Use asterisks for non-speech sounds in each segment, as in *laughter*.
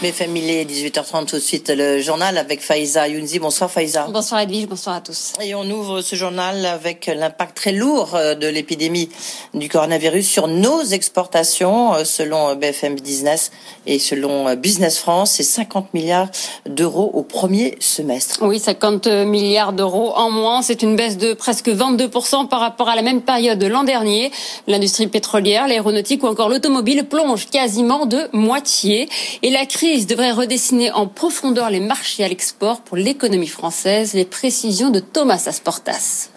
Mes familiers, 18h30 tout de suite, le journal avec Faiza Younzi. Bonsoir Faiza. Bonsoir Edwige, bonsoir à tous. Et on ouvre ce journal avec l'impact très lourd euh, de l'épidémie du coronavirus sur nos exportations. Euh, selon BFM Business et selon euh, Business France, c'est 50 milliards d'euros au premier semestre. Oui, 50 milliards d'euros en moins. C'est une baisse de presque 22% par rapport à la même période de l'an dernier. L'industrie pétrolière, l'aéronautique ou encore l'automobile plonge quasiment de moitié. Et la crise devrait redessiner en profondeur les marchés à l'export pour l'économie française. Les précisions de Thomas Asportas.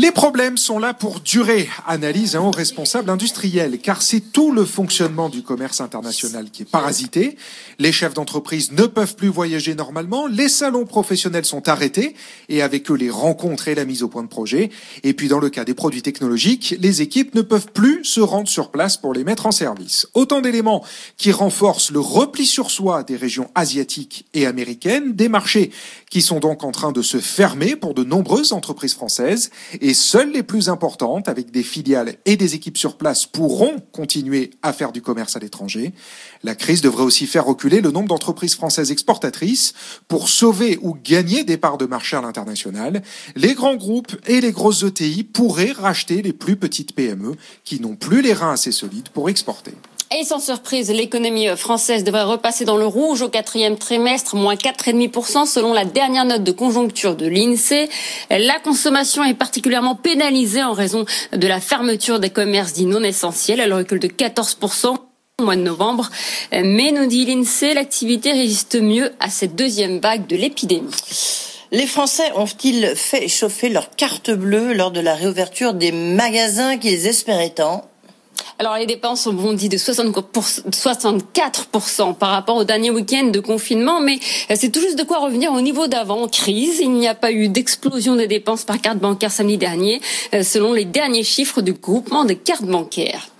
Les problèmes sont là pour durer, analyse un haut responsable industriel, car c'est tout le fonctionnement du commerce international qui est parasité. Les chefs d'entreprise ne peuvent plus voyager normalement, les salons professionnels sont arrêtés, et avec eux les rencontres et la mise au point de projet. Et puis dans le cas des produits technologiques, les équipes ne peuvent plus se rendre sur place pour les mettre en service. Autant d'éléments qui renforcent le repli sur soi des régions asiatiques et américaines, des marchés qui sont donc en train de se fermer pour de nombreuses entreprises françaises seules les plus importantes, avec des filiales et des équipes sur place, pourront continuer à faire du commerce à l'étranger. La crise devrait aussi faire reculer le nombre d'entreprises françaises exportatrices pour sauver ou gagner des parts de marché à l'international. Les grands groupes et les grosses ETI pourraient racheter les plus petites PME qui n'ont plus les reins assez solides pour exporter. Et sans surprise, l'économie française devrait repasser dans le rouge au quatrième trimestre, moins 4,5% selon la dernière note de conjoncture de l'INSEE. La consommation est particulièrement pénalisée en raison de la fermeture des commerces dits non essentiels. Elle recule de 14% au mois de novembre. Mais nous dit l'INSEE, l'activité résiste mieux à cette deuxième vague de l'épidémie. Les Français ont-ils fait chauffer leur carte bleue lors de la réouverture des magasins qu'ils espéraient tant? Alors les dépenses ont bondi de 64% par rapport au dernier week-end de confinement, mais c'est tout juste de quoi revenir au niveau d'avant crise. Il n'y a pas eu d'explosion des dépenses par carte bancaire samedi dernier, euh, selon les derniers chiffres du groupement des cartes bancaires.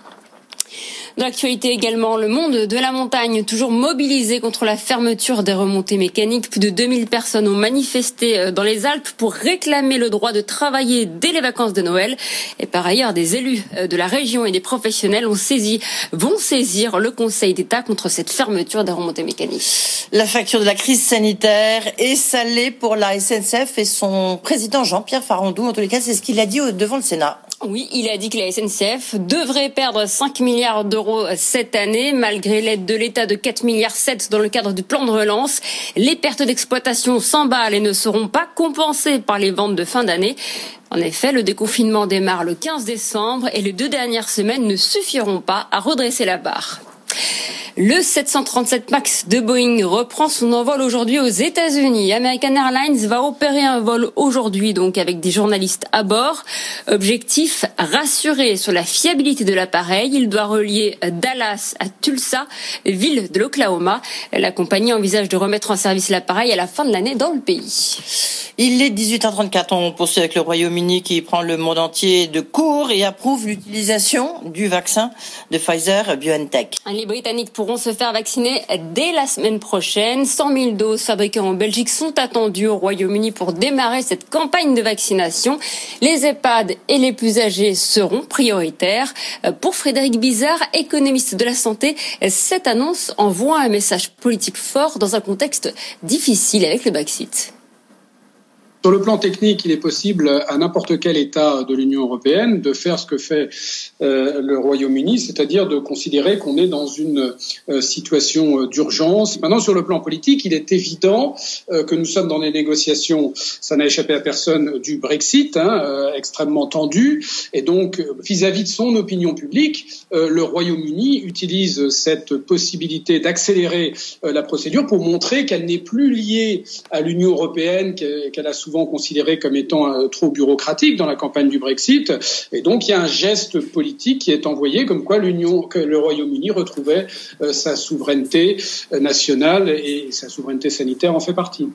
Dans l'actualité également, le monde de la montagne, toujours mobilisé contre la fermeture des remontées mécaniques. Plus de 2000 personnes ont manifesté euh, dans les Alpes pour réclamer le droit de travailler dès les vacances de Noël. Et par ailleurs, des élus euh, de la région et des professionnels ont saisi, vont saisir le Conseil d'État contre cette fermeture des remontées mécaniques. La facture de la crise sanitaire est salée pour la SNCF et son président Jean-Pierre Farandou. En tous les cas, c'est ce qu'il a dit devant le Sénat. Oui, il a dit que la SNCF devrait perdre 5 milliards d'euros cette année, malgré l'aide de l'État de 4 milliards 7 dans le cadre du plan de relance. Les pertes d'exploitation s'emballent et ne seront pas compensées par les ventes de fin d'année. En effet, le déconfinement démarre le 15 décembre et les deux dernières semaines ne suffiront pas à redresser la barre. Le 737 MAX de Boeing reprend son envol aujourd'hui aux États-Unis. American Airlines va opérer un vol aujourd'hui, donc avec des journalistes à bord. Objectif rassurer sur la fiabilité de l'appareil. Il doit relier Dallas à Tulsa, ville de l'Oklahoma. La compagnie envisage de remettre en service l'appareil à la fin de l'année dans le pays. Il est 18h34. On poursuit avec le Royaume-Uni qui prend le monde entier de court et approuve l'utilisation du vaccin de Pfizer BioNTech. Les Britanniques pourront se faire vacciner dès la semaine prochaine. 100 000 doses fabriquées en Belgique sont attendues au Royaume-Uni pour démarrer cette campagne de vaccination. Les EHPAD et les plus âgés seront prioritaires. Pour Frédéric Bizarre, économiste de la santé, cette annonce envoie un message politique fort dans un contexte difficile avec le Brexit. Sur le plan technique, il est possible à n'importe quel État de l'Union européenne de faire ce que fait euh, le Royaume-Uni, c'est-à-dire de considérer qu'on est dans une euh, situation d'urgence. Maintenant, sur le plan politique, il est évident euh, que nous sommes dans des négociations, ça n'a échappé à personne, du Brexit, hein, extrêmement tendu, et donc vis-à-vis -vis de son opinion publique, le Royaume-Uni utilise cette possibilité d'accélérer la procédure pour montrer qu'elle n'est plus liée à l'Union européenne, qu'elle a souvent souvent considéré comme étant euh, trop bureaucratique dans la campagne du Brexit. Et donc, il y a un geste politique qui est envoyé comme quoi l'Union, le Royaume-Uni retrouvait euh, sa souveraineté euh, nationale et sa souveraineté sanitaire en fait partie.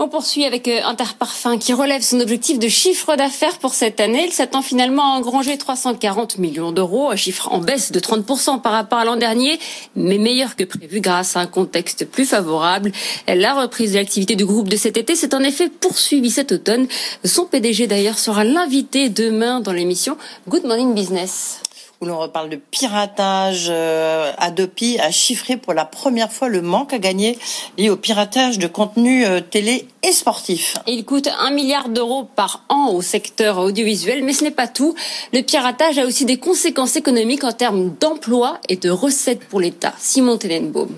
On poursuit avec euh, Interparfum qui relève son objectif de chiffre d'affaires pour cette année. Il s'attend finalement à engranger 340 millions d'euros, un chiffre en baisse de 30% par rapport à l'an dernier, mais meilleur que prévu grâce à un contexte plus favorable. La reprise de l'activité du groupe de cet été s'est en effet poursuivie cet automne. Son PDG d'ailleurs sera l'invité demain dans l'émission Good Morning Business où l'on reparle de piratage. Euh, Adopi a chiffré pour la première fois le manque à gagner lié au piratage de contenu euh, télé et sportif. Il coûte un milliard d'euros par an au secteur audiovisuel, mais ce n'est pas tout. Le piratage a aussi des conséquences économiques en termes d'emploi et de recettes pour l'État. Simon Tenenbaum.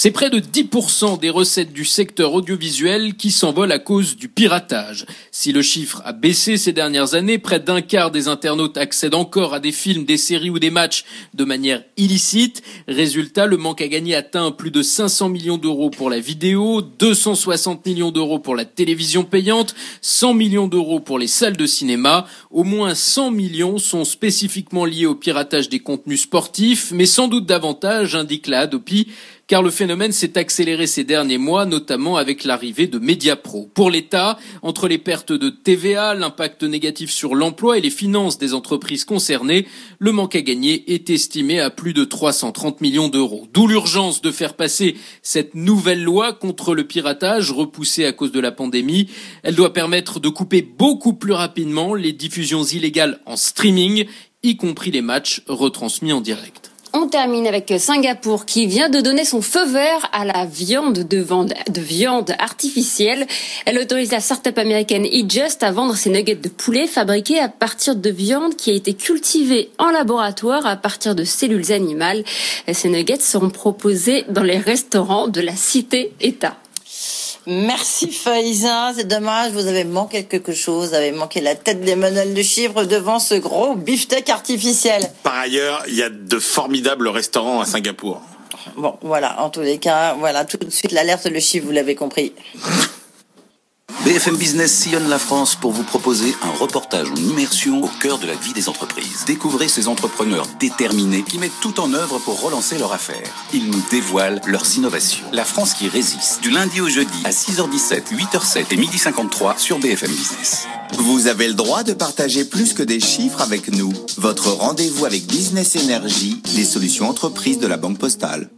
C'est près de 10% des recettes du secteur audiovisuel qui s'envolent à cause du piratage. Si le chiffre a baissé ces dernières années, près d'un quart des internautes accèdent encore à des films, des séries ou des matchs de manière illicite. Résultat, le manque à gagner atteint plus de 500 millions d'euros pour la vidéo, 260 millions d'euros pour la télévision payante, 100 millions d'euros pour les salles de cinéma. Au moins 100 millions sont spécifiquement liés au piratage des contenus sportifs, mais sans doute davantage, indique la Hadopi, car le phénomène s'est accéléré ces derniers mois, notamment avec l'arrivée de Mediapro. Pour l'État, entre les pertes de TVA, l'impact négatif sur l'emploi et les finances des entreprises concernées, le manque à gagner est estimé à plus de 330 millions d'euros. D'où l'urgence de faire passer cette nouvelle loi contre le piratage repoussée à cause de la pandémie. Elle doit permettre de couper beaucoup plus rapidement les diffusions illégales en streaming, y compris les matchs retransmis en direct. On termine avec Singapour qui vient de donner son feu vert à la viande de, de viande artificielle. Elle autorise la start-up américaine eJust à vendre ses nuggets de poulet fabriqués à partir de viande qui a été cultivée en laboratoire à partir de cellules animales. Ces nuggets seront proposés dans les restaurants de la cité-État. Merci Faiza, c'est dommage, vous avez manqué quelque chose, vous avez manqué la tête des manuels de chiffres devant ce gros beefsteak artificiel. Par ailleurs, il y a de formidables restaurants à Singapour. Bon, voilà, en tous les cas, voilà, tout de suite l'alerte le chiffre, vous l'avez compris. *laughs* BFM Business sillonne la France pour vous proposer un reportage en immersion au cœur de la vie des entreprises. Découvrez ces entrepreneurs déterminés qui mettent tout en œuvre pour relancer leur affaire. Ils nous dévoilent leurs innovations. La France qui résiste, du lundi au jeudi à 6h17, 8h07 et 12h53 sur BFM Business. Vous avez le droit de partager plus que des chiffres avec nous. Votre rendez-vous avec Business Energy, les solutions entreprises de la Banque Postale.